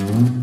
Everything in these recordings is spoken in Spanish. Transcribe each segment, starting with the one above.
Vuelve,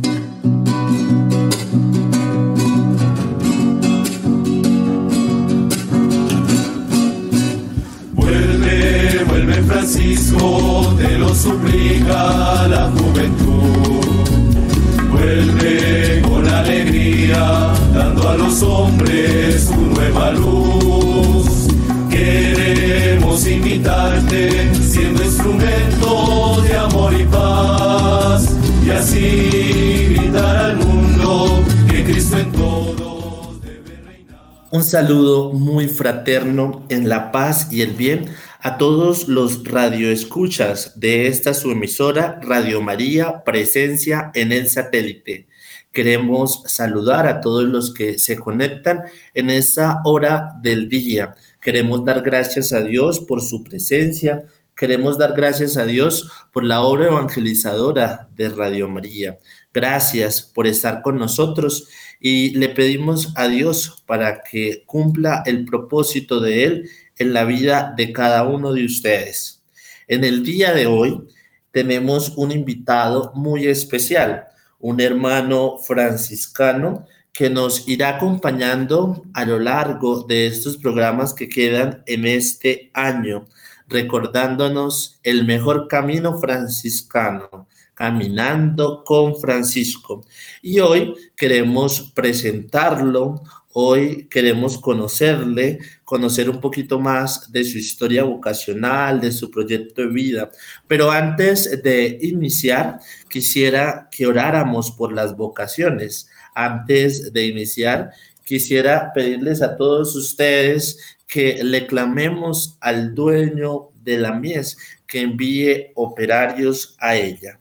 Un saludo muy fraterno en la paz y el bien a todos los radioescuchas de esta su emisora Radio María Presencia en el satélite. Queremos saludar a todos los que se conectan en esta hora del día. Queremos dar gracias a Dios por su presencia. Queremos dar gracias a Dios por la obra evangelizadora de Radio María. Gracias por estar con nosotros y le pedimos a Dios para que cumpla el propósito de Él en la vida de cada uno de ustedes. En el día de hoy tenemos un invitado muy especial, un hermano franciscano que nos irá acompañando a lo largo de estos programas que quedan en este año, recordándonos el mejor camino franciscano, caminando con Francisco. Y hoy queremos presentarlo Hoy queremos conocerle, conocer un poquito más de su historia vocacional, de su proyecto de vida. Pero antes de iniciar, quisiera que oráramos por las vocaciones. Antes de iniciar, quisiera pedirles a todos ustedes que le clamemos al dueño de la mies que envíe operarios a ella.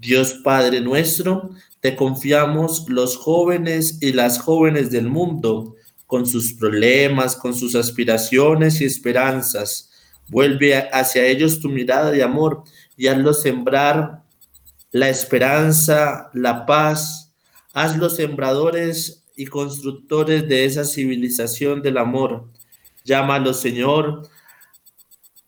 Dios Padre nuestro, te confiamos los jóvenes y las jóvenes del mundo, con sus problemas, con sus aspiraciones y esperanzas. Vuelve hacia ellos tu mirada de amor y hazlos sembrar la esperanza, la paz. Hazlos sembradores y constructores de esa civilización del amor. Llámalos, Señor,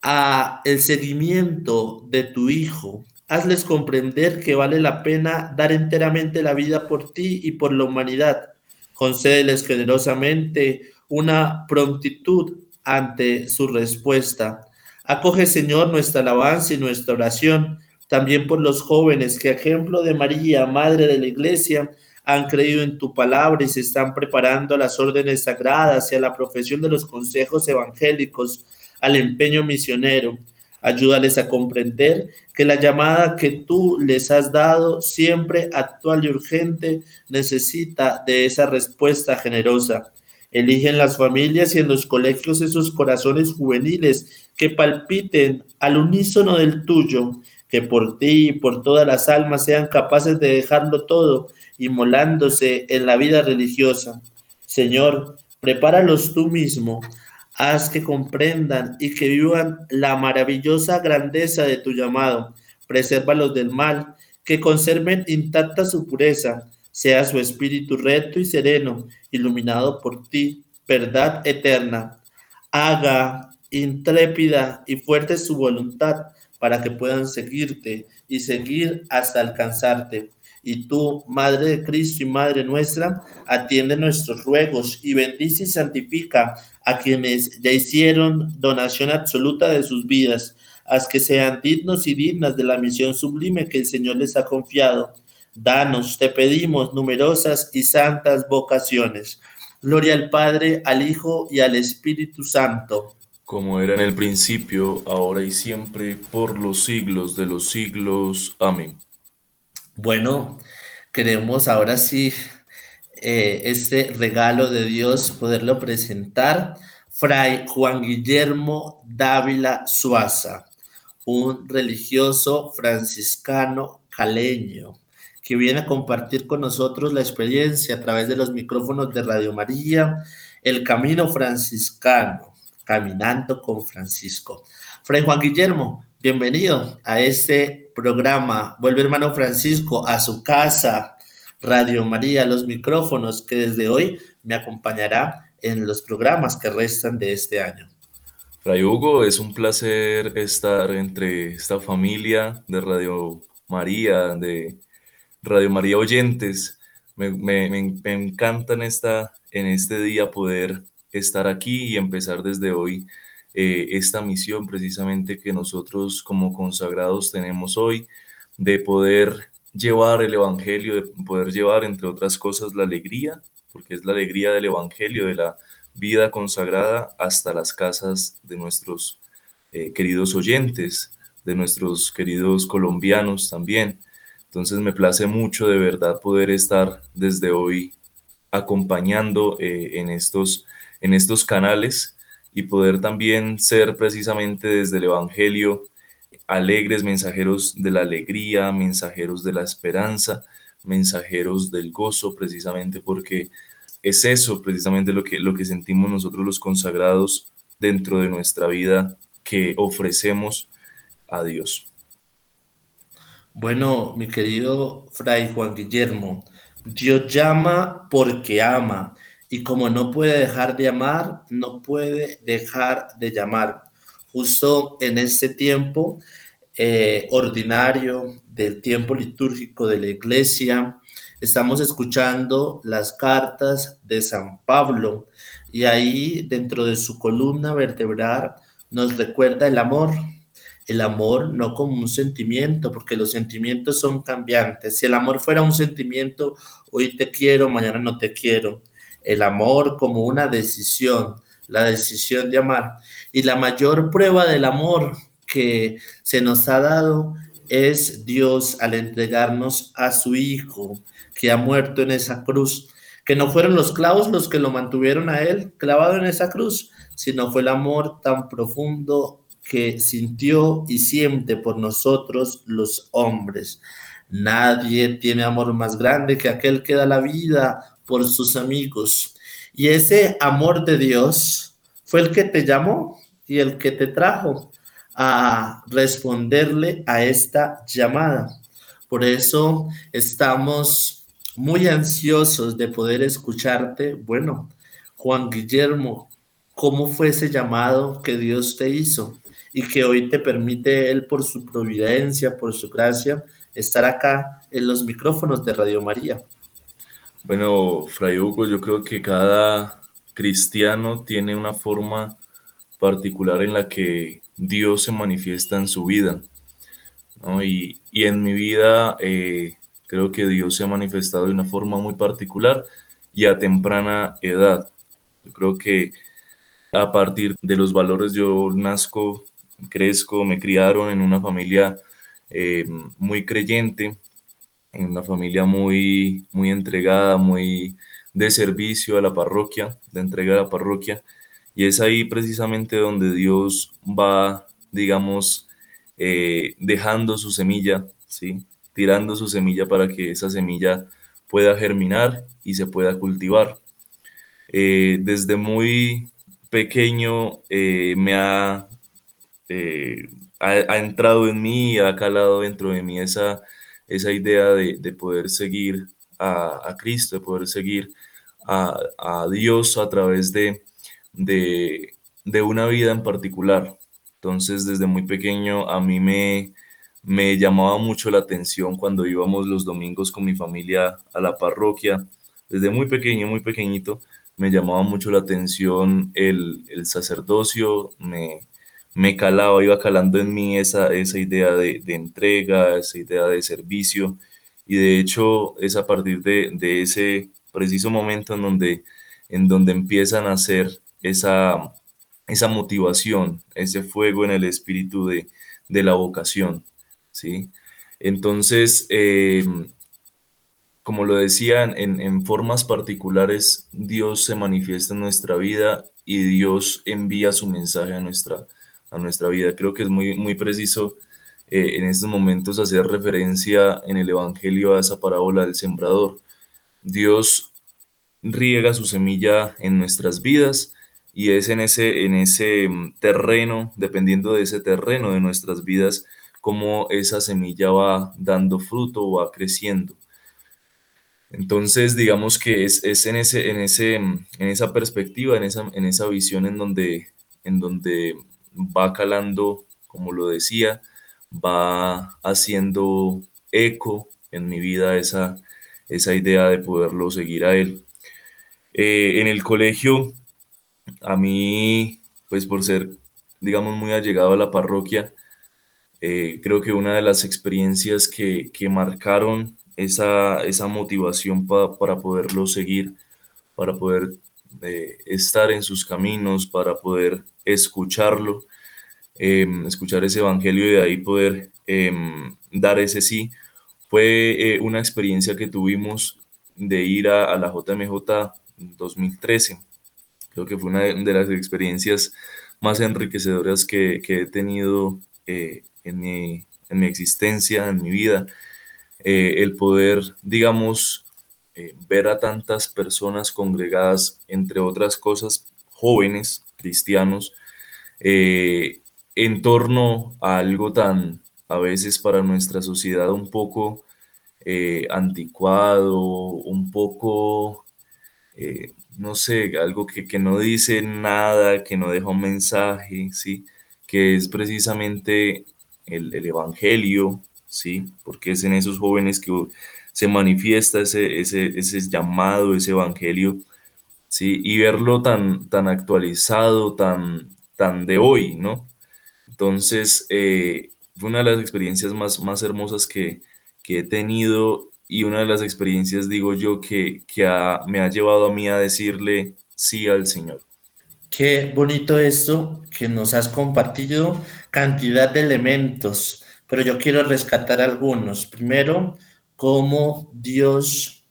a el seguimiento de tu Hijo, Hazles comprender que vale la pena dar enteramente la vida por ti y por la humanidad. Concédeles generosamente una prontitud ante su respuesta. Acoge, Señor, nuestra alabanza y nuestra oración, también por los jóvenes que, ejemplo de María, Madre de la Iglesia, han creído en tu palabra y se están preparando a las órdenes sagradas y a la profesión de los consejos evangélicos, al empeño misionero. Ayúdales a comprender que la llamada que tú les has dado, siempre actual y urgente, necesita de esa respuesta generosa. Eligen las familias y en los colegios esos corazones juveniles que palpiten al unísono del tuyo, que por ti y por todas las almas sean capaces de dejarlo todo, inmolándose en la vida religiosa. Señor, prepáralos tú mismo Haz que comprendan y que vivan la maravillosa grandeza de tu llamado. Presérvalos del mal, que conserven intacta su pureza. Sea su espíritu recto y sereno, iluminado por ti, verdad eterna. Haga intrépida y fuerte su voluntad para que puedan seguirte y seguir hasta alcanzarte. Y tú, Madre de Cristo y Madre nuestra, atiende nuestros ruegos y bendice y santifica a quienes ya hicieron donación absoluta de sus vidas, haz que sean dignos y dignas de la misión sublime que el Señor les ha confiado. Danos, te pedimos, numerosas y santas vocaciones. Gloria al Padre, al Hijo y al Espíritu Santo. Como era en el principio, ahora y siempre, por los siglos de los siglos. Amén. Bueno, queremos ahora sí eh, este regalo de Dios, poderlo presentar. Fray Juan Guillermo Dávila Suaza, un religioso franciscano caleño que viene a compartir con nosotros la experiencia a través de los micrófonos de Radio María, el camino franciscano, caminando con Francisco. Fray Juan Guillermo, bienvenido a este programa. Vuelve hermano Francisco a su casa, Radio María, los micrófonos que desde hoy me acompañará en los programas que restan de este año. Fray Hugo, es un placer estar entre esta familia de Radio María, de Radio María oyentes. Me, me, encanta en, esta, en este día poder estar aquí y empezar desde hoy eh, esta misión precisamente que nosotros como consagrados tenemos hoy de poder llevar el Evangelio, de poder llevar, entre otras cosas, la alegría, porque es la alegría del Evangelio, de la vida consagrada hasta las casas de nuestros eh, queridos oyentes, de nuestros queridos colombianos también. Entonces me place mucho de verdad poder estar desde hoy acompañando eh, en, estos, en estos canales y poder también ser precisamente desde el Evangelio alegres, mensajeros de la alegría, mensajeros de la esperanza, mensajeros del gozo, precisamente porque es eso precisamente lo que, lo que sentimos nosotros los consagrados dentro de nuestra vida que ofrecemos a Dios. Bueno, mi querido Fray Juan Guillermo, Dios llama porque ama y como no puede dejar de amar, no puede dejar de llamar. Justo en este tiempo eh, ordinario del tiempo litúrgico de la iglesia, estamos escuchando las cartas de San Pablo y ahí dentro de su columna vertebral nos recuerda el amor, el amor no como un sentimiento, porque los sentimientos son cambiantes. Si el amor fuera un sentimiento, hoy te quiero, mañana no te quiero. El amor como una decisión, la decisión de amar. Y la mayor prueba del amor que se nos ha dado es Dios al entregarnos a su Hijo, que ha muerto en esa cruz, que no fueron los clavos los que lo mantuvieron a Él clavado en esa cruz, sino fue el amor tan profundo que sintió y siente por nosotros los hombres. Nadie tiene amor más grande que aquel que da la vida por sus amigos. Y ese amor de Dios fue el que te llamó y el que te trajo a responderle a esta llamada. Por eso estamos muy ansiosos de poder escucharte. Bueno, Juan Guillermo, ¿cómo fue ese llamado que Dios te hizo? y que hoy te permite Él por su providencia, por su gracia, estar acá en los micrófonos de Radio María. Bueno, Fray Hugo, yo creo que cada cristiano tiene una forma particular en la que Dios se manifiesta en su vida. Y, en mi vida eh, creo que Dios se ha manifestado de una forma muy particular y a temprana edad. Yo creo que a partir de los valores yo nazco crezco, me criaron en una familia eh, muy creyente, en una familia muy, muy entregada, muy de servicio a la parroquia, de entrega a la parroquia. Y es ahí precisamente donde Dios va, digamos, eh, dejando su semilla, ¿sí? tirando su semilla para que esa semilla pueda germinar y se pueda cultivar. Eh, desde muy pequeño me ha eh, ha, entrado en mí, ha calado dentro de mí esa, esa idea de, poder seguir a, Cristo, de poder seguir a, Dios a través de, de, una vida en particular. Entonces, desde muy pequeño a mí me, me llamaba mucho la atención cuando íbamos los domingos con mi familia a la parroquia. Desde muy pequeño, muy pequeñito, me llamaba mucho la atención el, el sacerdocio, me, me calaba, iba calando en mí esa, esa idea de, entrega, esa idea de servicio. Y de hecho es a partir de, ese preciso momento en donde, en donde empiezan a hacer esa, esa motivación, ese fuego en el espíritu de, la vocación. ¿sí? Entonces, eh, como lo decían, en, en, formas particulares Dios se manifiesta en nuestra vida y Dios envía su mensaje a nuestra, a nuestra vida. Creo que es muy, muy preciso eh, en estos momentos hacer referencia en el Evangelio a esa parábola del sembrador. Dios riega su semilla en nuestras vidas y es en ese, en ese mm, terreno, dependiendo de ese terreno de nuestras vidas, cómo esa semilla va dando fruto va creciendo. Entonces, digamos que es, es en, ese, en, ese, en esa perspectiva, en esa, en esa visión en donde, en donde va calando, como lo decía, va haciendo eco en mi vida esa, esa idea de poderlo seguir a Él. Eh, en el colegio, a mí, pues por ser, digamos, muy allegado a la parroquia, eh, creo que una de las experiencias que, que marcaron esa, esa motivación para poderlo seguir, para poder eh, estar en sus caminos, para poder escucharlo, em, escuchar ese evangelio y de ahí poder em, dar ese sí, fue una experiencia que tuvimos de ir a, la JMJ 2013. Creo que fue una de, las experiencias más enriquecedoras que, he tenido eh, en, mi, existencia, en mi vida. Eh, el poder, digamos, eh, ver a tantas personas congregadas, entre otras cosas, jóvenes, cristianos, en torno a algo tan, a veces para nuestra sociedad, un poco anticuado, un poco eh, no sé, algo que, no dice nada, que no deja un mensaje, ¿sí? Que es precisamente el, Evangelio, ¿sí? Porque es en esos jóvenes que se manifiesta ese, ese, llamado, ese Evangelio, ¿sí? Y verlo tan, tan actualizado, tan, tan de hoy, ¿no? Entonces, eh, fue una de las experiencias más, más hermosas que, que he tenido y una de las experiencias, digo yo, que, que me ha llevado a mí a decirle sí al Señor. Qué bonito esto que nos has compartido, cantidad de elementos, pero yo quiero rescatar algunos. Primero, cómo Dios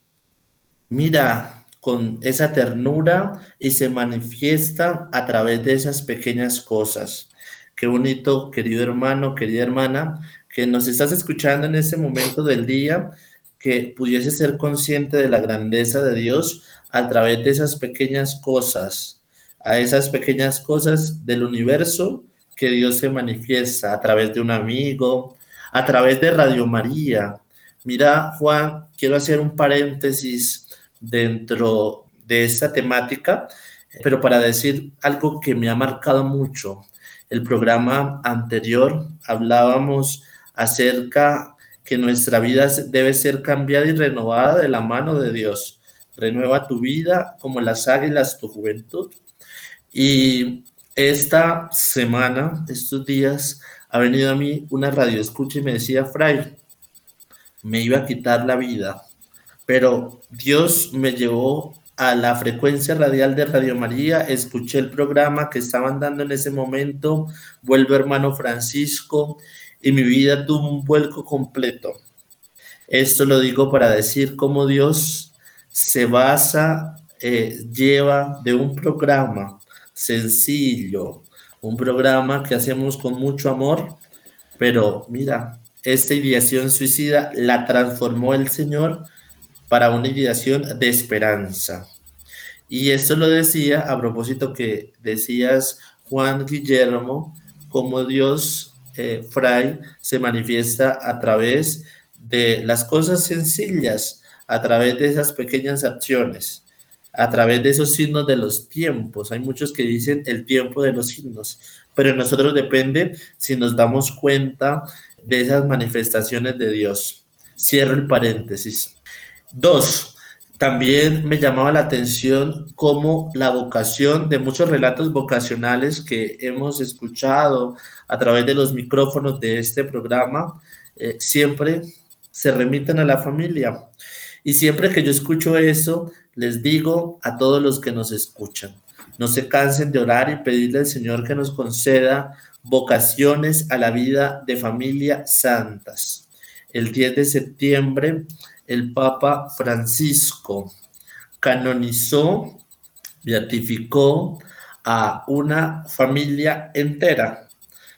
mira con esa ternura y se manifiesta a través de esas pequeñas cosas. Qué bonito, querido hermano, querida hermana, que nos estás escuchando en ese momento del día que pudiese ser consciente de la grandeza de Dios a través de esas pequeñas cosas, a esas pequeñas cosas del universo que Dios se manifiesta a través de un amigo, a través de Radio María. Mira, Juan, quiero hacer un paréntesis dentro de esta temática, pero para decir algo que me ha marcado mucho. El programa anterior hablábamos acerca que nuestra vida debe ser cambiada y renovada de la mano de Dios. Renueva tu vida como las águilas tu juventud. Y esta semana, estos días, ha venido a mí una radio escucha y me decía, Fray, me iba a quitar la vida, pero Dios me llevó a la frecuencia radial de Radio María, escuché el programa que estaban dando en ese momento, vuelvo hermano Francisco, y mi vida tuvo un vuelco completo. Esto lo digo para decir cómo Dios se basa, eh, lleva de un programa sencillo, un programa que hacemos con mucho amor, pero mira, esta ideación suicida la transformó el Señor para una ideación de esperanza. Y esto lo decía a propósito que decías Juan Guillermo, como Dios eh, Fray se manifiesta a través de las cosas sencillas, a través de esas pequeñas acciones, a través de esos signos de los tiempos. Hay muchos que dicen el tiempo de los signos, pero nosotros depende si nos damos cuenta de esas manifestaciones de Dios. Cierro el paréntesis. Dos, también me llamaba la atención cómo la vocación de muchos relatos vocacionales que hemos escuchado a través de los micrófonos de este programa eh, siempre se remiten a la familia. Y siempre que yo escucho eso, les digo a todos los que nos escuchan, no se cansen de orar y pedirle al Señor que nos conceda vocaciones a la vida de familia santas. El 10 de septiembre el Papa Francisco canonizó, beatificó a una familia entera.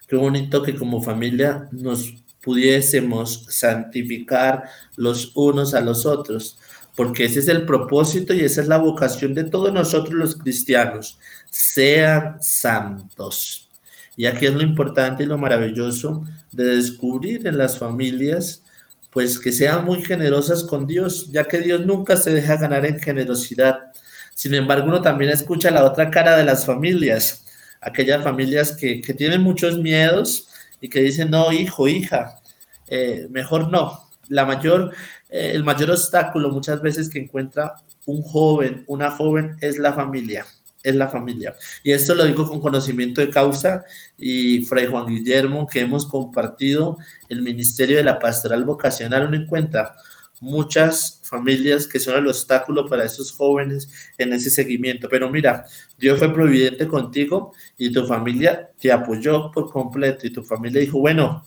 Qué bonito que como familia nos pudiésemos santificar los unos a los otros, porque ese es el propósito y esa es la vocación de todos nosotros los cristianos, sean santos. Y aquí es lo importante y lo maravilloso de descubrir en las familias pues que sean muy generosas con Dios, ya que Dios nunca se deja ganar en generosidad. Sin embargo, uno también escucha la otra cara de las familias, aquellas familias que, tienen muchos miedos y que dicen, no, hijo, hija, eh, mejor no, la mayor, eh, el mayor obstáculo muchas veces que encuentra un joven, una joven, es la familia es la familia. Y esto lo digo con conocimiento de causa y Fray Juan Guillermo, que hemos compartido el Ministerio de la Pastoral Vocacional, uno encuentra muchas familias que son el obstáculo para esos jóvenes en ese seguimiento. Pero mira, Dios fue providente contigo y tu familia te apoyó por completo y tu familia dijo, bueno,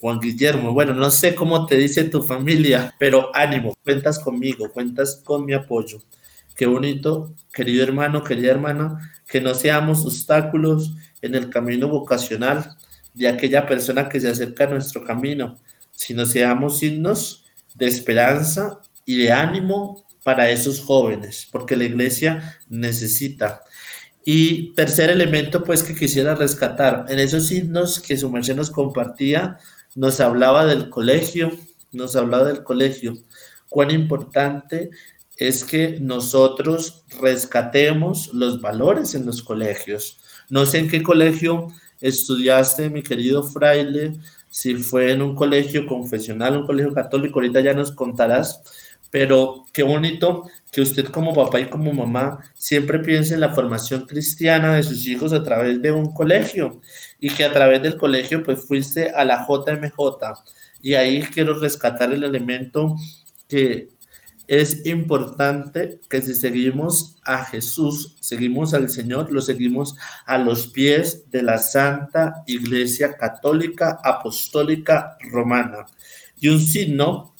Juan Guillermo, bueno, no sé cómo te dice tu familia, pero ánimo, cuentas conmigo, cuentas con mi apoyo. Qué bonito, querido hermano, querida hermana, que no seamos obstáculos en el camino vocacional de aquella persona que se acerca a nuestro camino, sino seamos signos de esperanza y de ánimo para esos jóvenes, porque la iglesia necesita. Y tercer elemento, pues que quisiera rescatar, en esos signos que su merced nos compartía, nos hablaba del colegio, nos hablaba del colegio, cuán importante es que nosotros rescatemos los valores en los colegios. No sé en qué colegio estudiaste, mi querido fraile, si fue en un colegio confesional, un colegio católico, ahorita ya nos contarás, pero qué bonito que usted como papá y como mamá siempre piense en la formación cristiana de sus hijos a través de un colegio y que a través del colegio pues fuiste a la JMJ y ahí quiero rescatar el elemento que es importante que si seguimos a Jesús, seguimos al Señor, lo seguimos a los pies de la Santa Iglesia Católica Apostólica Romana. Y un signo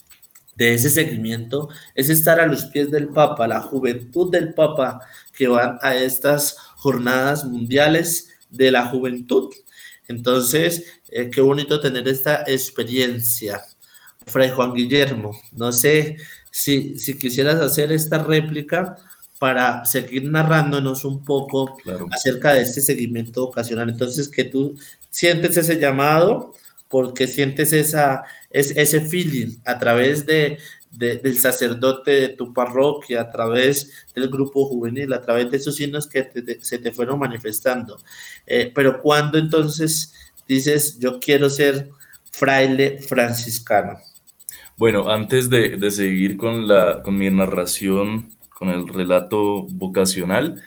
de ese seguimiento es estar a los pies del Papa, la juventud del Papa que van a estas jornadas mundiales de la juventud. Entonces, eh, qué bonito tener esta experiencia. Fray Juan Guillermo, no sé si, si quisieras hacer esta réplica para seguir narrándonos un poco acerca de este seguimiento ocasional. Entonces, que tú sientes ese llamado porque sientes esa, ese feeling a través de, del sacerdote de tu parroquia, a través del grupo juvenil, a través de esos signos que se te fueron manifestando. Eh, pero cuando entonces dices, yo quiero ser fraile franciscano. Bueno, antes de, seguir con, la, con mi narración, con el relato vocacional,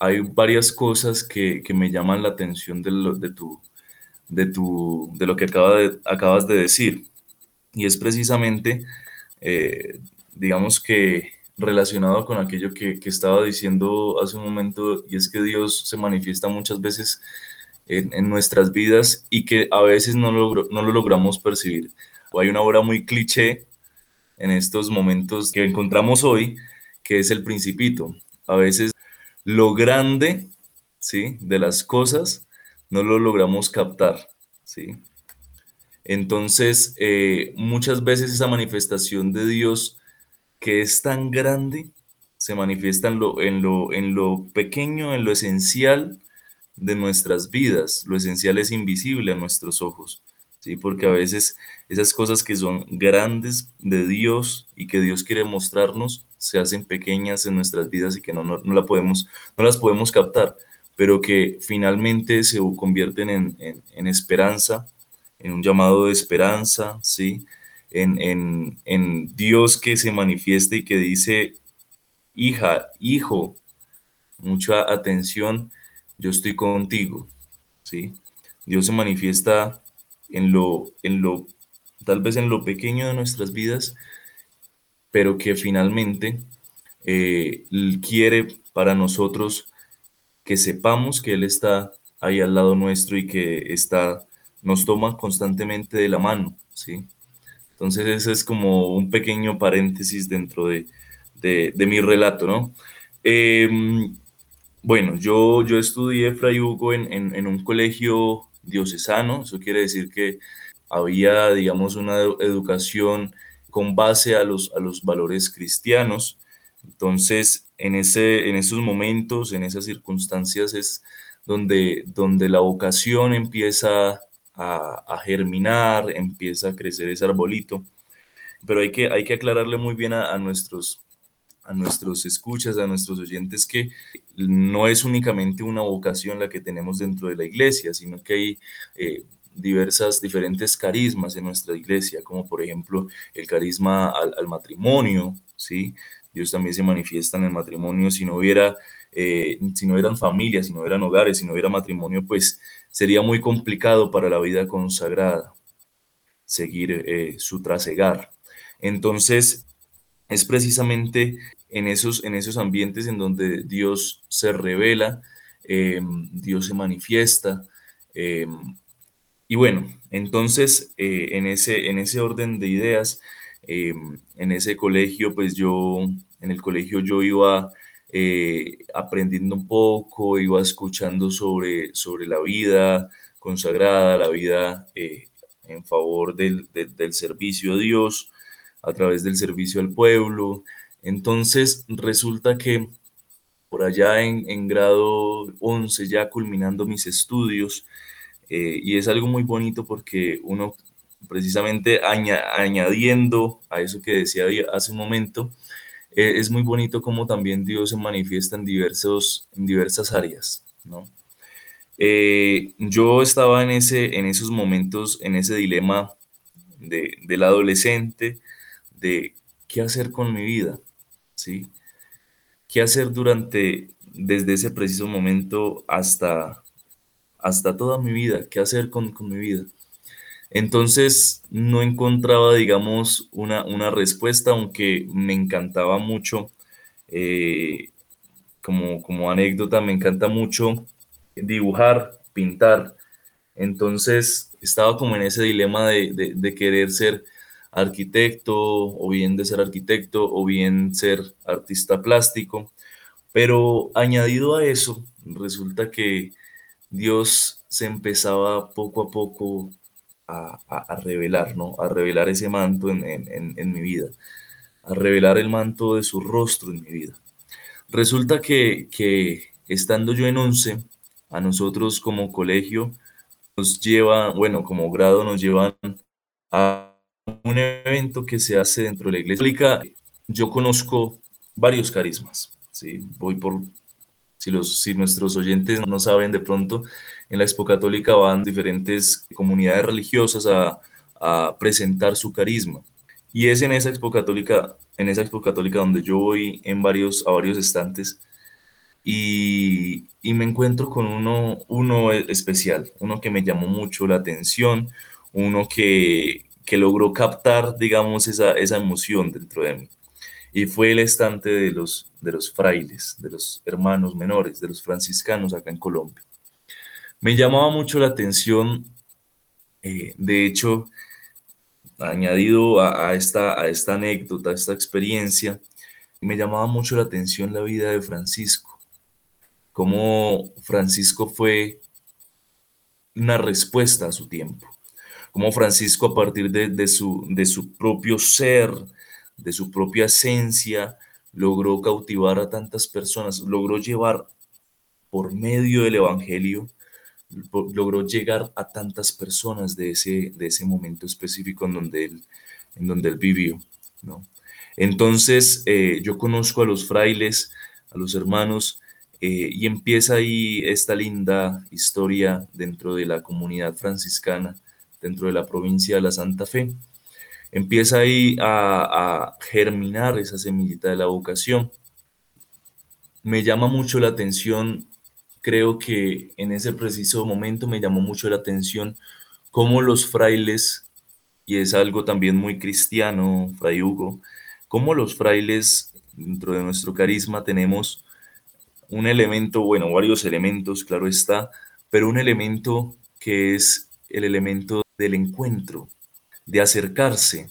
hay varias cosas que, me llaman la atención de, lo, de, tu, de, tu, de lo que acaba de, acabas de decir. Y es precisamente, eh, digamos que relacionado con aquello que, estaba diciendo hace un momento, y es que Dios se manifiesta muchas veces en, nuestras vidas y que a veces no no lo logramos percibir hay una obra muy cliché en estos momentos que encontramos hoy, que es el principito. A veces lo grande, ¿sí? De las cosas no lo logramos captar, ¿sí? Entonces, eh, muchas veces esa manifestación de Dios que es tan grande, se manifiesta en lo, en lo, en lo pequeño, en lo esencial de nuestras vidas. Lo esencial es invisible a nuestros ojos. ¿Sí? Porque a veces esas cosas que son grandes de Dios y que Dios quiere mostrarnos se hacen pequeñas en nuestras vidas y que no, no, la podemos, no las podemos captar, pero que finalmente se convierten en, en, esperanza, en un llamado de esperanza, ¿sí? En, en, en Dios que se manifiesta y que dice, hija, hijo, mucha atención, yo estoy contigo, ¿sí? Dios se manifiesta en lo, en lo, tal vez en lo pequeño de nuestras vidas, pero que finalmente eh, quiere para nosotros que sepamos que Él está ahí al lado nuestro y que está, nos toma constantemente de la mano, ¿sí? Entonces ese es como un pequeño paréntesis dentro de, mi relato, ¿no? Em, bueno, yo, yo estudié Fray Hugo en, en un colegio diocesano, eso quiere decir que había, digamos, una educación con base a los, a los valores cristianos. Entonces, en, ese, en esos momentos, en esas circunstancias es donde, donde la vocación empieza a, germinar, empieza a crecer ese arbolito. Pero hay que, hay que aclararle muy bien a, nuestros, a nuestros escuchas, a nuestros oyentes, que no es únicamente una vocación la que tenemos dentro de la iglesia, sino que hay, eh, diversas, diferentes carismas en nuestra iglesia, como por ejemplo el carisma al, matrimonio, ¿sí? Dios también se manifiesta en el matrimonio. Si no hubiera, eh, si no eran familias, si no eran hogares, si no hubiera matrimonio, pues sería muy complicado para la vida consagrada seguir eh, su trasegar. Entonces, es precisamente en esos, en esos ambientes en donde Dios se revela, em, Dios se manifiesta. Em, y bueno, entonces eh, en, ese, en ese orden de ideas, em, en ese colegio, pues yo, en el colegio yo iba eh, aprendiendo un poco, iba escuchando sobre, sobre la vida consagrada, la vida eh, en favor del, del servicio a Dios, a través del servicio al pueblo. Entonces resulta que por allá en, grado 11, ya culminando mis estudios, eh, y es algo muy bonito porque uno precisamente añadiendo a eso que decía hace un momento, eh, es muy bonito como también Dios se manifiesta en, diversos, en diversas áreas, ¿no? Eh, yo estaba en, ese, en esos momentos, en ese dilema de, del adolescente, de qué hacer con mi vida, ¿sí? ¿Qué hacer durante, desde ese preciso momento hasta, hasta toda mi vida? ¿Qué hacer con, mi vida? Entonces no encontraba, digamos, una, una respuesta, aunque me encantaba mucho, eh, como, como anécdota, me encanta mucho dibujar, pintar. Entonces estaba como en ese dilema de querer ser arquitecto o bien de ser arquitecto o bien ser artista plástico. Pero añadido a eso, resulta que Dios se empezaba poco a poco a, revelar, ¿no? A revelar ese manto en, mi vida, a revelar el manto de su rostro en mi vida. Resulta que, que estando yo en once, a nosotros como colegio nos lleva, bueno, como grado nos llevan a un evento que se hace dentro de la iglesia católica, yo conozco varios carismas. ¿sí? Voy por, si, los, si nuestros oyentes no saben de pronto, en la Expo Católica van diferentes comunidades religiosas a, a presentar su carisma. Y es en esa Expo Católica, en esa Expo Católica donde yo voy en varios, a varios estantes y, y, me encuentro con uno, uno especial, uno que me llamó mucho la atención, uno que, que logró captar, digamos, esa, esa emoción dentro de mí. Y fue el estante de los, de los frailes, de los hermanos menores, de los franciscanos acá en Colombia. Me llamaba mucho la atención, eh, de hecho, añadido a, esta, a esta anécdota, a esta experiencia, me llamaba mucho la atención la vida de Francisco, cómo Francisco fue una respuesta a su tiempo como Francisco a partir de, su, de su propio ser, de su propia esencia, logró cautivar a tantas personas, logró llevar por medio del Evangelio, logró llegar a tantas personas de ese, de ese momento específico en donde él, en donde él vivió. ¿no? Entonces, eh, yo conozco a los frailes, a los hermanos, eh, y empieza ahí esta linda historia dentro de la comunidad franciscana dentro de la provincia de la Santa Fe. Empieza ahí a, germinar esa semillita de la vocación. Me llama mucho la atención, creo que en ese preciso momento me llamó mucho la atención cómo los frailes, y es algo también muy cristiano, Fray Hugo, cómo los frailes dentro de nuestro carisma tenemos un elemento, bueno, varios elementos, claro está, pero un elemento que es el elemento del encuentro, de acercarse.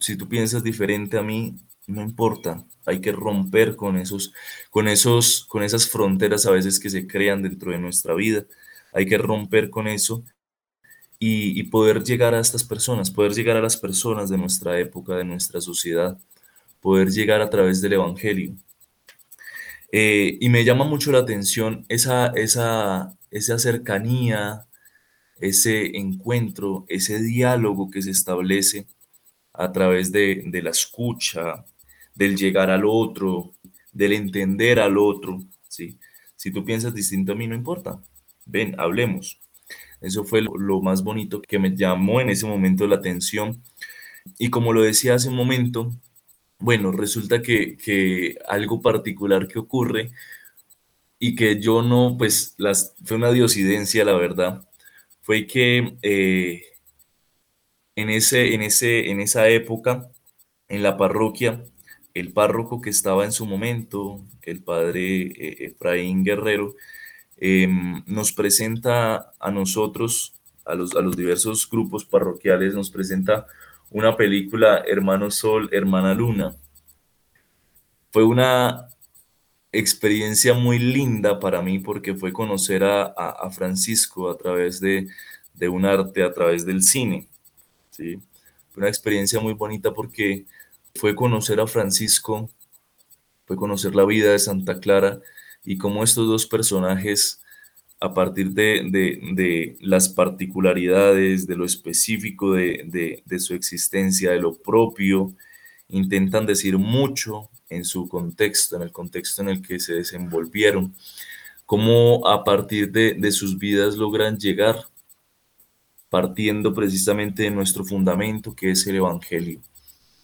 Si tú piensas diferente a mí, no importa, hay que romper con esos, con esos, con esas fronteras a veces que se crean dentro de nuestra vida. Hay que romper con eso y, poder llegar a estas personas, poder llegar a las personas de nuestra época, de nuestra sociedad, poder llegar a través del Evangelio. Eh, y me llama mucho la atención esa, esa, esa cercanía, ese encuentro, ese diálogo que se establece a través de, la escucha, del llegar al otro, del entender al otro. ¿sí? Si tú piensas distinto a mí, no importa. Ven, hablemos. Eso fue lo, más bonito que me llamó en ese momento la atención. Y como lo decía hace un momento, bueno, resulta que, algo particular que ocurre y que yo no, pues las, fue una diosidencia, la verdad, fue que eh, en, ese, en, ese, en esa época, en la parroquia, el párroco que estaba en su momento, el padre eh, Efraín Guerrero, em, nos presenta a nosotros, a los, a los diversos grupos parroquiales, nos presenta una película Hermano Sol, Hermana Luna. Fue una experiencia muy linda para mí porque fue conocer a, Francisco a través de, de, un arte, a través del cine. ¿sí? Fue una experiencia muy bonita porque fue conocer a Francisco, fue conocer la vida de Santa Clara y cómo estos dos personajes, a partir de, las particularidades, de lo específico de, de su existencia, de lo propio, intentan decir mucho en su contexto, en el contexto en el que se desenvolvieron, cómo a partir de, sus vidas logran llegar partiendo precisamente de nuestro fundamento que es el Evangelio.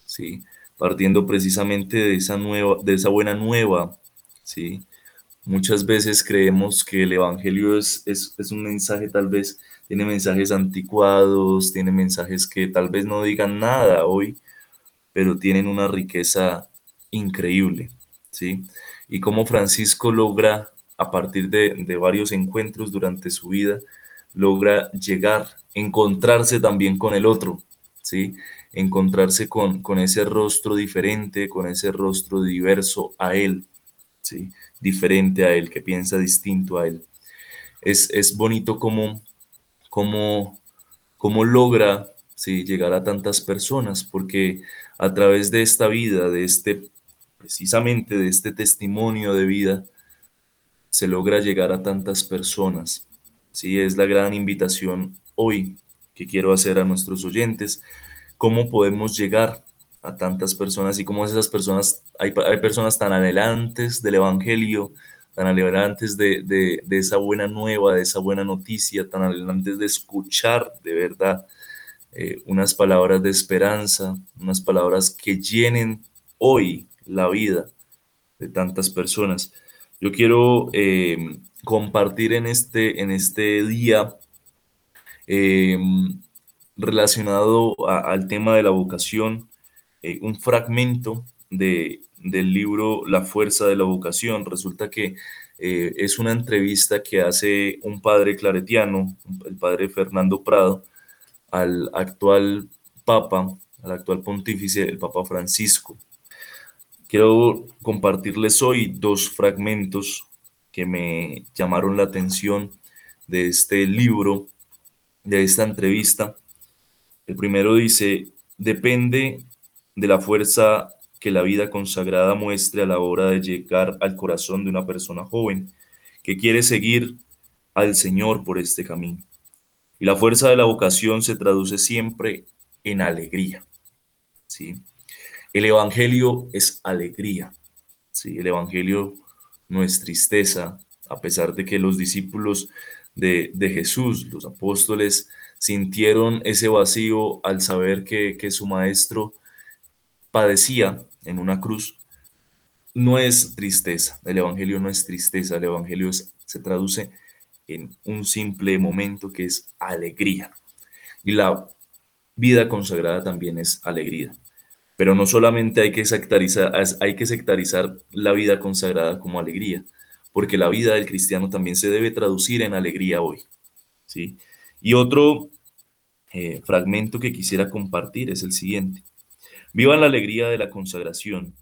¿sí? partiendo precisamente de esa, nueva, de esa buena nueva, ¿sí? Muchas veces creemos que el Evangelio es, es, es, un mensaje tal vez, tiene mensajes anticuados, tiene mensajes que tal vez no digan nada hoy, pero tienen una riqueza increíble, ¿sí? Y cómo Francisco logra, a partir de, de varios encuentros durante su vida, logra llegar, encontrarse también con el otro, ¿sí? encontrarse con, con ese rostro diferente, con ese rostro diverso a él, ¿sí? diferente a él, que piensa distinto a él. Es, es bonito como, como, como logra ¿sí? llegar a tantas personas, porque a través de esta vida, de este, precisamente de este testimonio de vida, se logra llegar a tantas personas. Sí, es la gran invitación hoy que quiero hacer a nuestros oyentes. Cómo podemos llegar a tantas personas y cómo esas personas, hay, personas tan adelantes del Evangelio, tan adelantes de, esa buena nueva, de esa buena noticia, tan adelantes de escuchar de verdad eh, unas palabras de esperanza, unas palabras que llenen hoy la vida de tantas personas. Yo quiero eh, compartir en este, en este día eh, relacionado al tema de la vocación, eh, un fragmento de, del libro La fuerza de la vocación. Resulta que es una entrevista que hace un padre claretiano, el padre Fernando Prado, al actual papa, al actual pontífice, el papa Francisco. Quiero compartirles hoy dos fragmentos que me llamaron la atención de este libro, de esta entrevista. El primero dice, depende de la fuerza que la vida consagrada muestre a la hora de llegar al corazón de una persona joven que quiere seguir al Señor por este camino. Y la fuerza de la vocación se traduce siempre en alegría. ¿sí? El Evangelio es alegría. ¿sí? El Evangelio no es tristeza, a pesar de que los discípulos de, de Jesús, los apóstoles, sintieron ese vacío al saber que, su maestro padecía en una cruz, no es tristeza, el Evangelio no es tristeza, el Evangelio se traduce en un simple momento que es alegría. Y la vida consagrada también es alegría. Pero no solamente hay que sectarizar, hay que sectarizar la vida consagrada como alegría, porque la vida del cristiano también se debe traducir en alegría hoy. ¿sí? Y otro eh, fragmento que quisiera compartir es el siguiente. Vivan la alegría de la consagración,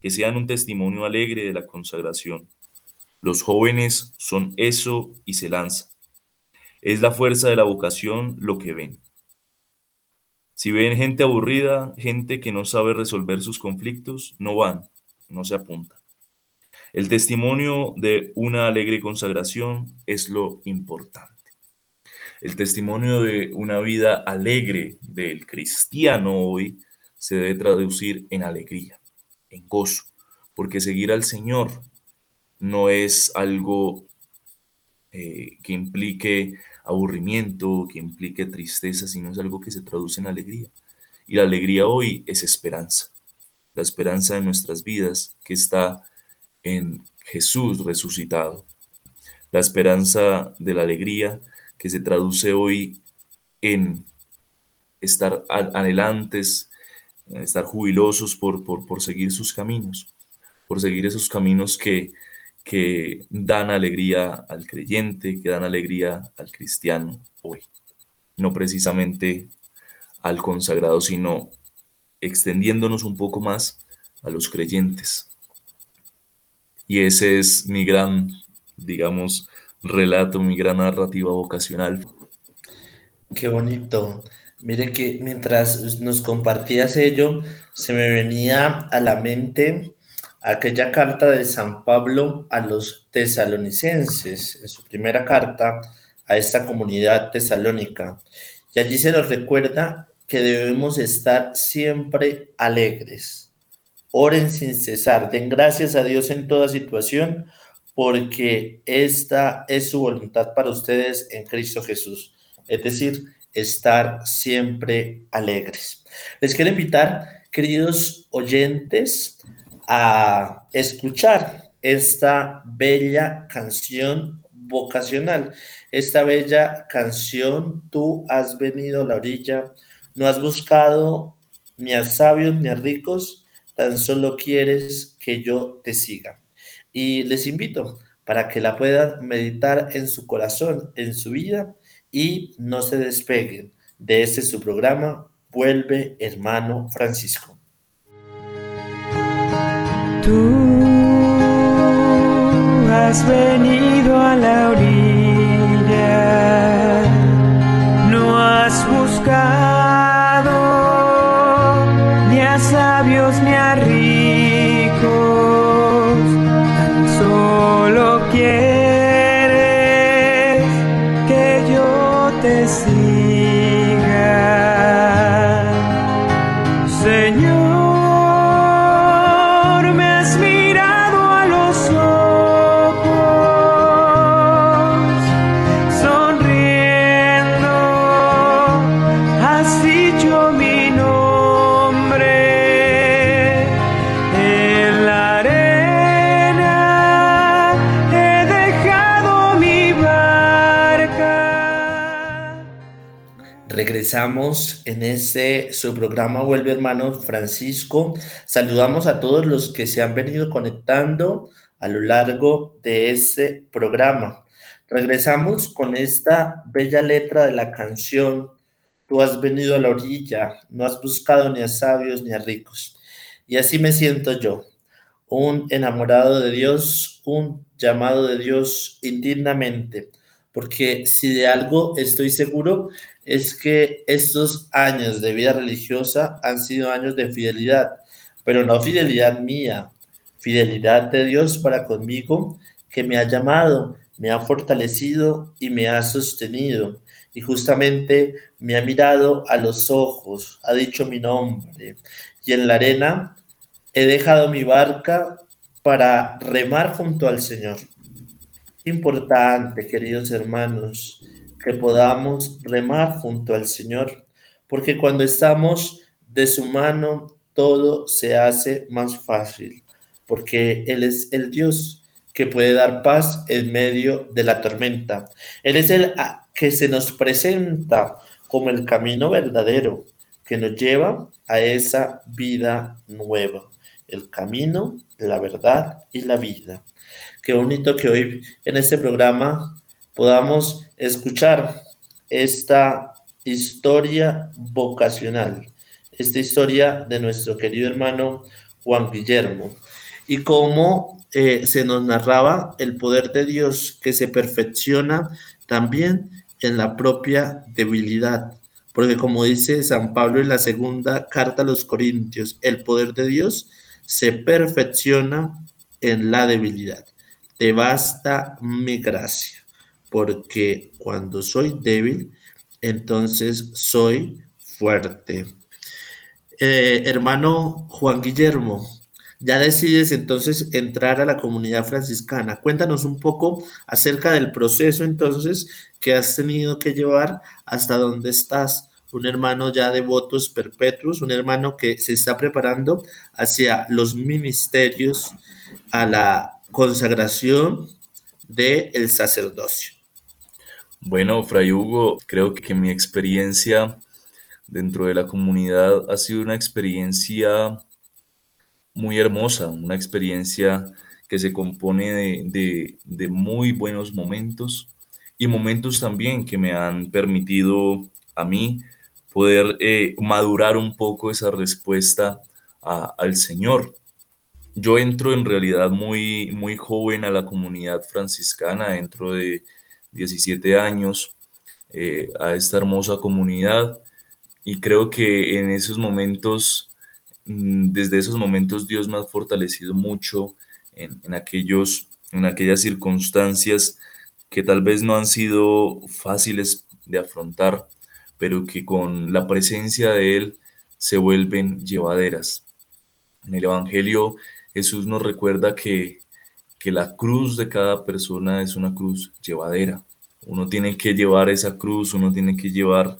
que sean un testimonio alegre de la consagración. Los jóvenes son eso y se lanzan. Es la fuerza de la vocación lo que ven. Si ven gente aburrida, gente que no sabe resolver sus conflictos, no van, no se apuntan. El testimonio de una alegre consagración es lo importante. El testimonio de una vida alegre del cristiano hoy se debe traducir en alegría, en gozo, porque seguir al Señor no es algo eh, que implique aburrimiento, que implique tristeza, sino es algo que se traduce en alegría. Y la alegría hoy es esperanza, la esperanza de nuestras vidas que está en Jesús resucitado, la esperanza de la alegría que se traduce hoy en estar adelantes, estar jubilosos por, por, por seguir sus caminos, por seguir esos caminos que, que dan alegría al creyente, que dan alegría al cristiano hoy. No precisamente al consagrado, sino extendiéndonos un poco más a los creyentes. Y ese es mi gran, digamos, relato, mi gran narrativa vocacional. Qué bonito. Mire que mientras nos compartías ello, se me venía a la mente aquella carta de San Pablo a los tesalonicenses, en su primera carta a esta comunidad tesalónica. Y allí se nos recuerda que debemos estar siempre alegres. Oren sin cesar, den gracias a Dios en toda situación, porque esta es su voluntad para ustedes en Cristo Jesús. Es decir, estar siempre alegres. Les quiero invitar, queridos oyentes, a escuchar esta bella canción vocacional, esta bella canción, tú has venido a la orilla, no has buscado ni a sabios ni a ricos, tan solo quieres que yo te siga. Y les invito para que la puedan meditar en su corazón, en su vida, y no se despeguen de este su programa, Vuelve hermano Francisco. Tú has venido a la orilla, no has buscado Regresamos en este su programa Vuelve Hermano Francisco. Saludamos a todos los que se han venido conectando a lo largo de este programa. Regresamos con esta bella letra de la canción Tú has venido a la orilla, no has buscado ni a sabios ni a ricos. Y así me siento yo, un enamorado de Dios, un llamado de Dios indignamente, porque si de algo estoy seguro es que estos años de vida religiosa han sido años de fidelidad, pero no fidelidad mía, fidelidad de Dios para conmigo, que me ha llamado, me ha fortalecido y me ha sostenido. Y justamente me ha mirado a los ojos, ha dicho mi nombre. Y en la arena he dejado mi barca para remar junto al Señor. Importante, queridos hermanos, que podamos remar junto al Señor, porque cuando estamos de su mano, todo se hace más fácil, porque Él es el Dios que puede dar paz en medio de la tormenta. Él es el que se nos presenta como el camino verdadero que nos lleva a esa vida nueva. El camino, la verdad y la vida. Qué bonito que hoy en este programa podamos escuchar esta historia vocacional, esta historia de nuestro querido hermano Juan Guillermo y cómo eh, se nos narraba el poder de Dios que se perfecciona también en la propia debilidad. Porque como dice San Pablo en la segunda carta a los Corintios, el poder de Dios se perfecciona en la debilidad. Te basta mi gracia porque cuando soy débil, entonces soy fuerte. Eh, hermano Juan Guillermo, ya decides entonces entrar a la comunidad franciscana. Cuéntanos un poco acerca del proceso entonces que has tenido que llevar hasta dónde estás. Un hermano ya de votos perpetuos, un hermano que se está preparando hacia los ministerios, a la consagración del el sacerdocio. Bueno, Fray Hugo, creo que mi experiencia dentro de la comunidad ha sido una experiencia muy hermosa, una experiencia que se compone de, muy buenos momentos y momentos también que me han permitido a mí poder eh, madurar un poco esa respuesta al Señor. Yo entro en realidad muy, muy joven a la comunidad franciscana, dentro de 17 años, eh, a esta hermosa comunidad y creo que en esos momentos Mm, desde esos momentos Dios me ha fortalecido mucho en, aquellos, en aquellas circunstancias que tal vez no han sido fáciles de afrontar, pero que con la presencia de Él se vuelven llevaderas. En el Evangelio Jesús nos recuerda que, que la cruz de cada persona es una cruz llevadera. Uno tiene que llevar esa cruz, uno tiene que llevar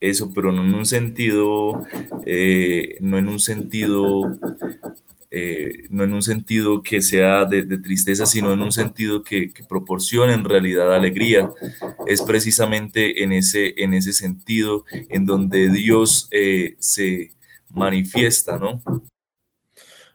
eso, pero no en un sentido, eh, no en un sentido, eh, no en un sentido que sea de, tristeza, sino en un sentido que, proporcione en realidad alegría. Es precisamente en ese, en ese sentido en donde Dios eh, se manifiesta, ¿no?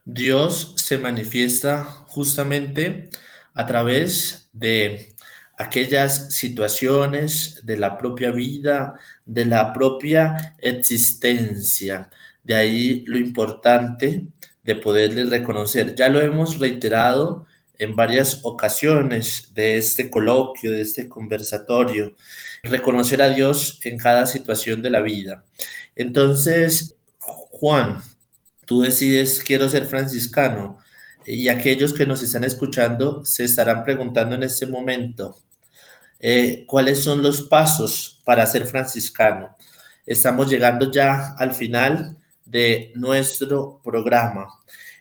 Dios se manifiesta justamente a través de aquellas situaciones de la propia vida, de la propia existencia. De ahí lo importante de poderle reconocer. Ya lo hemos reiterado en varias ocasiones de este coloquio, de este conversatorio, reconocer a Dios en cada situación de la vida. Entonces, Juan, tú decides, quiero ser franciscano, y aquellos que nos están escuchando se estarán preguntando en este momento, eh, cuáles son los pasos para ser franciscano. Estamos llegando ya al final de nuestro programa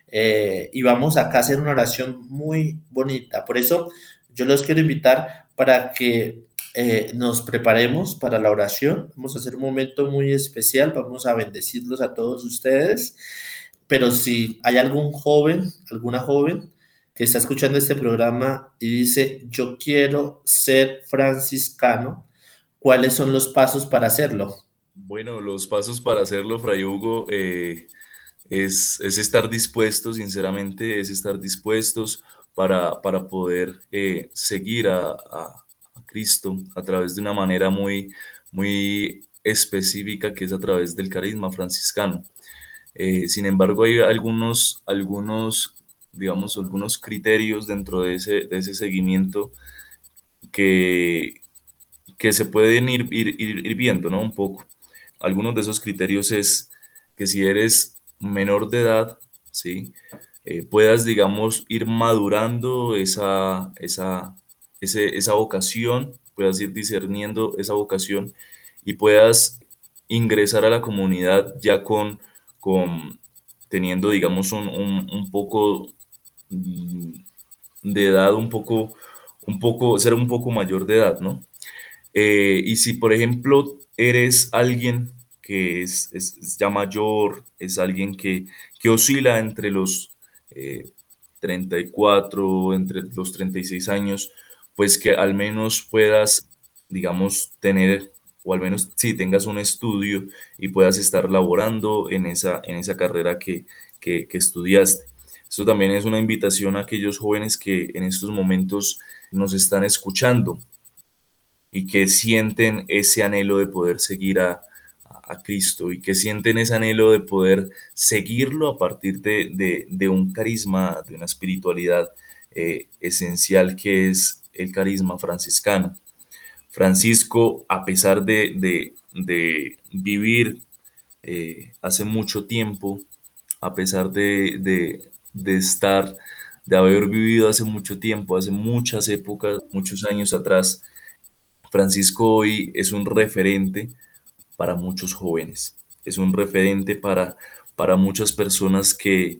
eh, y vamos a hacer una oración muy bonita. Por eso yo los quiero invitar para que eh, nos preparemos para la oración. Vamos a hacer un momento muy especial, vamos a bendecirlos a todos ustedes. Pero si hay algún joven, alguna joven que está escuchando este programa y dice, yo quiero ser franciscano, ¿cuáles son los pasos para hacerlo? Bueno, los pasos para hacerlo, Fray Hugo, eh, es, estar dispuestos, sinceramente, es estar dispuestos para, poder eh, seguir a, Cristo a través de una manera muy, muy específica que es a través del carisma franciscano. Eh, sin embargo, hay algunos, algunos digamos, algunos criterios dentro de ese, de ese seguimiento que, que se pueden ir, ir, viendo, ¿no? Un poco. Algunos de esos criterios es que si eres menor de edad, ¿sí? Eh, puedas, digamos, ir madurando esa, esa, esa vocación, puedas ir discerniendo esa vocación y puedas ingresar a la comunidad ya con, con teniendo, digamos, un, un, un poco de edad un poco, un poco, ser un poco mayor de edad, ¿no? Eh, y si, por ejemplo, eres alguien que es, ya mayor, es alguien que, que oscila entre los 34, eh, entre los 36 años, pues que al menos puedas, digamos, tener, o al menos si tengas un estudio y puedas estar laborando en esa, en esa carrera que, que, que estudiaste. Esto también es una invitación a aquellos jóvenes que en estos momentos nos están escuchando y que sienten ese anhelo de poder seguir a, Cristo y que sienten ese anhelo de poder seguirlo a partir de, un carisma, de una espiritualidad eh, esencial que es el carisma franciscano. Francisco, a pesar de, vivir eh, hace mucho tiempo, a pesar de, de estar, de haber vivido hace mucho tiempo, hace muchas épocas, muchos años atrás, Francisco hoy es un referente para muchos jóvenes, es un referente para, para muchas personas que,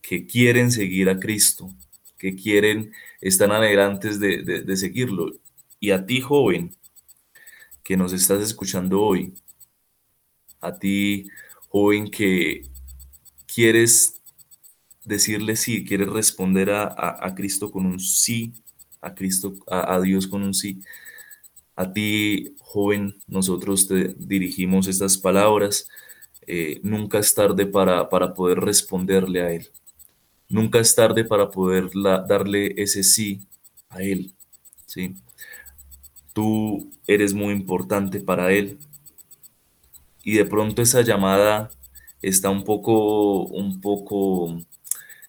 que quieren seguir a Cristo, que quieren, están alegrantes de, de seguirlo. Y a ti, joven, que nos estás escuchando hoy, a ti, joven, que quieres decirle sí, quieres responder a, Cristo con un sí, a Cristo, a, Dios con un sí. A ti, joven, nosotros te dirigimos estas palabras. Eh, nunca es tarde para, para poder responderle a Él. Nunca es tarde para poder darle ese sí a Él. ¿sí? Tú eres muy importante para Él. Y de pronto esa llamada está un poco, un poco,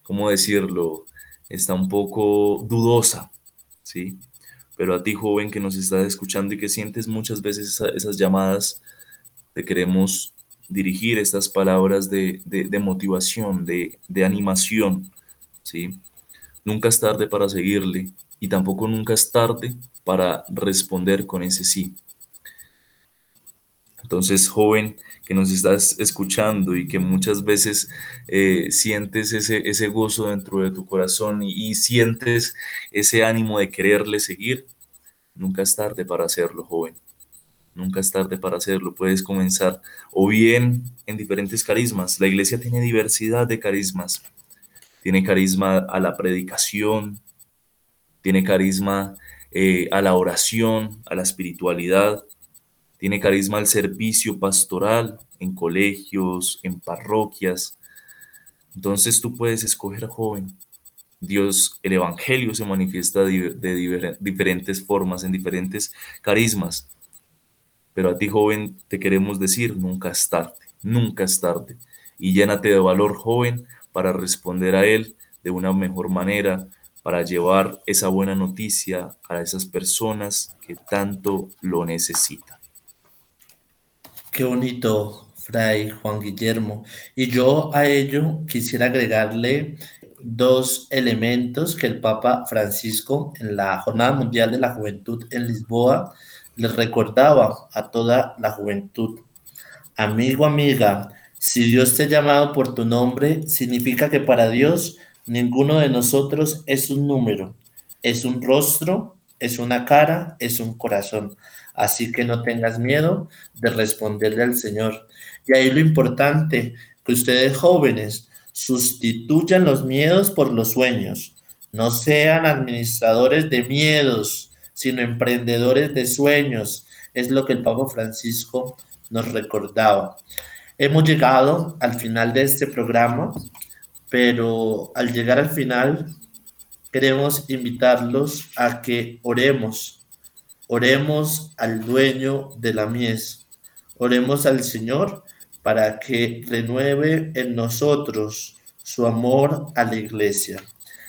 ¿cómo decirlo? Está un poco dudosa, ¿sí? Pero a ti, joven, que nos estás escuchando y que sientes muchas veces esas llamadas, te queremos dirigir estas palabras de, motivación, de, de animación, ¿sí? Nunca es tarde para seguirle y tampoco nunca es tarde para responder con ese sí. Entonces, joven, que nos estás escuchando y que muchas veces eh, sientes ese, ese gozo dentro de tu corazón y, sientes ese ánimo de quererle seguir, nunca es tarde para hacerlo, joven. Nunca es tarde para hacerlo. Puedes comenzar o bien en diferentes carismas. La iglesia tiene diversidad de carismas. Tiene carisma a la predicación, tiene carisma eh, a la oración, a la espiritualidad, tiene carisma al servicio pastoral en colegios, en parroquias. Entonces tú puedes escoger joven. Dios, el Evangelio se manifiesta de, diferentes formas, en diferentes carismas. Pero a ti, joven, te queremos decir, nunca es tarde, nunca es tarde. Y llénate de valor, joven, para responder a Él de una mejor manera, para llevar esa buena noticia a esas personas que tanto lo necesitan. Qué bonito, Fray Juan Guillermo. Y yo a ello quisiera agregarle dos elementos que el Papa Francisco en la Jornada Mundial de la Juventud en Lisboa les recordaba a toda la juventud. Amigo, amiga, si Dios te ha llamado por tu nombre, significa que para Dios ninguno de nosotros es un número, es un rostro, es una cara, es un corazón. Así que no tengas miedo de responderle al Señor. Y ahí lo importante, que ustedes jóvenes sustituyan los miedos por los sueños. No sean administradores de miedos, sino emprendedores de sueños. Es lo que el Papa Francisco nos recordaba. Hemos llegado al final de este programa, pero al llegar al final queremos invitarlos a que oremos Oremos al dueño de la mies. Oremos al Señor para que renueve en nosotros su amor a la iglesia.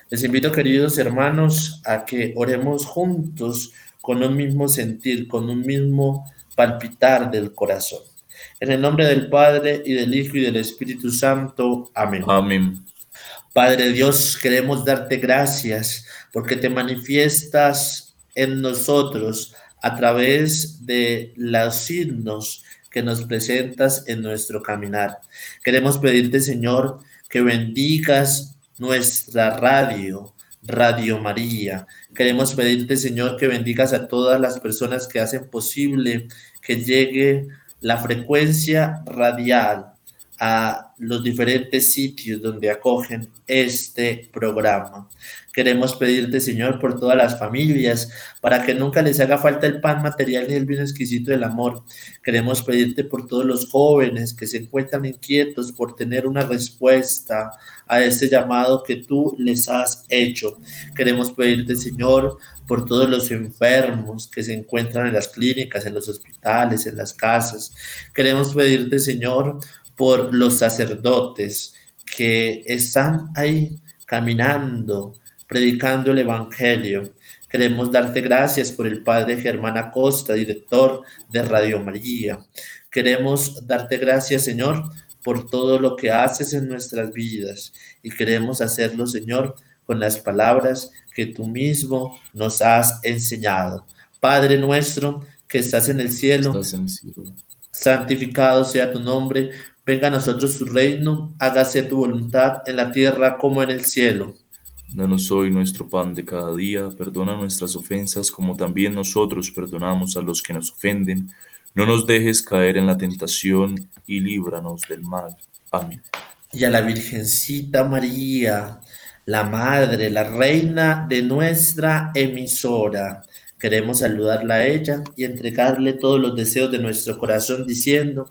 Les invito, queridos hermanos, a que oremos juntos con un mismo sentir, con un mismo palpitar del corazón. En el nombre del Padre y del Hijo y del Espíritu Santo. Amén. Amén. Padre Dios, queremos darte gracias porque te manifiestas en nosotros a través de los signos que nos presentas en nuestro caminar. Queremos pedirte, Señor, que bendigas nuestra radio, Radio María. Queremos pedirte, Señor, que bendigas a todas las personas que hacen posible que llegue la frecuencia radial a los diferentes sitios donde acogen este programa. Queremos pedirte, Señor, por todas las familias, para que nunca les haga falta el pan material ni el bien exquisito del amor. Queremos pedirte por todos los jóvenes que se encuentran inquietos por tener una respuesta a este llamado que tú les has hecho. Queremos pedirte, Señor, por todos los enfermos que se encuentran en las clínicas, en los hospitales, en las casas. Queremos pedirte, Señor, por los sacerdotes que están ahí caminando predicando el Evangelio. Queremos darte gracias por el Padre Germán Acosta, director de Radio María. Queremos darte gracias, Señor, por todo lo que haces en nuestras vidas y queremos hacerlo, Señor, con las palabras que tú mismo nos has enseñado. Padre nuestro que estás en el cielo, santificado sea tu nombre Venga a nosotros tu reino, hágase tu voluntad en la tierra como en el cielo. Danos hoy nuestro pan de cada día, perdona nuestras ofensas como también nosotros perdonamos a los que nos ofenden. No nos dejes caer en la tentación y líbranos del mal. Amén. Y a la Virgencita María, la Madre, la Reina de nuestra emisora, queremos saludarla a ella y entregarle todos los deseos de nuestro corazón diciendo,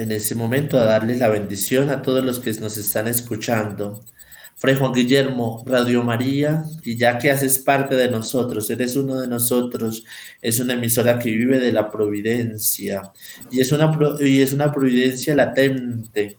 en ese momento a darles la bendición a todos los que nos están escuchando. Fray Juan Guillermo, Radio María, y ya que haces parte de nosotros, eres uno de nosotros, es una emisora que vive de la providencia, y es una, y es una providencia latente,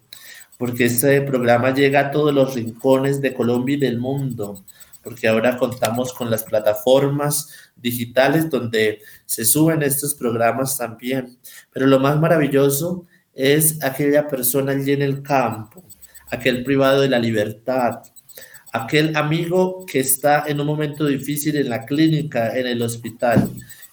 porque este programa llega a todos los rincones de Colombia y del mundo, porque ahora contamos con las plataformas digitales donde se suben estos programas también. Pero lo más maravilloso es aquella persona allí en el campo, aquel privado de la libertad, aquel amigo que está en un momento difícil en la clínica, en el hospital.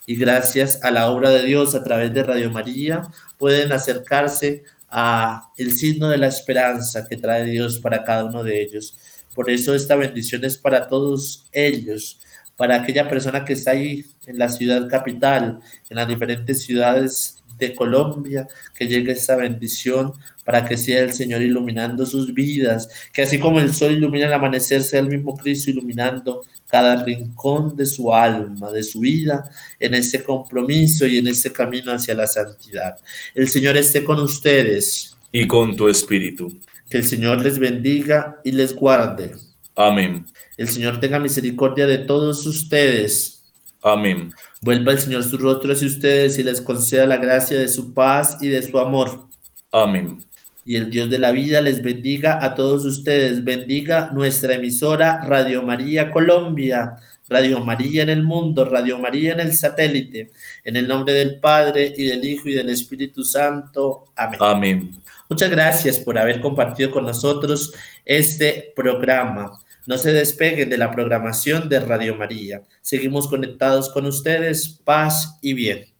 Y gracias a la obra de Dios a través de Radio María pueden acercarse a el signo de la esperanza que trae Dios para cada uno de ellos. Por eso esta bendición es para todos ellos, para aquella persona que está ahí en la ciudad capital, en las diferentes ciudades de Colombia, que llegue esa bendición para que sea el Señor iluminando sus vidas, que así como el sol ilumina el amanecer, sea el mismo Cristo iluminando cada rincón de su alma, de su vida, en ese compromiso y en ese camino hacia la santidad. El Señor esté con ustedes. Y con tu espíritu. Que el Señor les bendiga y les guarde. Amén. El Señor tenga misericordia de todos ustedes. Amén. Vuelva el Señor su rostro hacia ustedes y les conceda la gracia de su paz y de su amor. Amén. Y el Dios de la vida les bendiga a todos ustedes. Bendiga nuestra emisora Radio María Colombia, Radio María en el mundo, Radio María en el satélite. En el nombre del Padre y del Hijo y del Espíritu Santo. Amén. Amén. Muchas gracias por haber compartido con nosotros este programa. No se despeguen de la programación de Radio María. Seguimos conectados con ustedes. Paz y bien.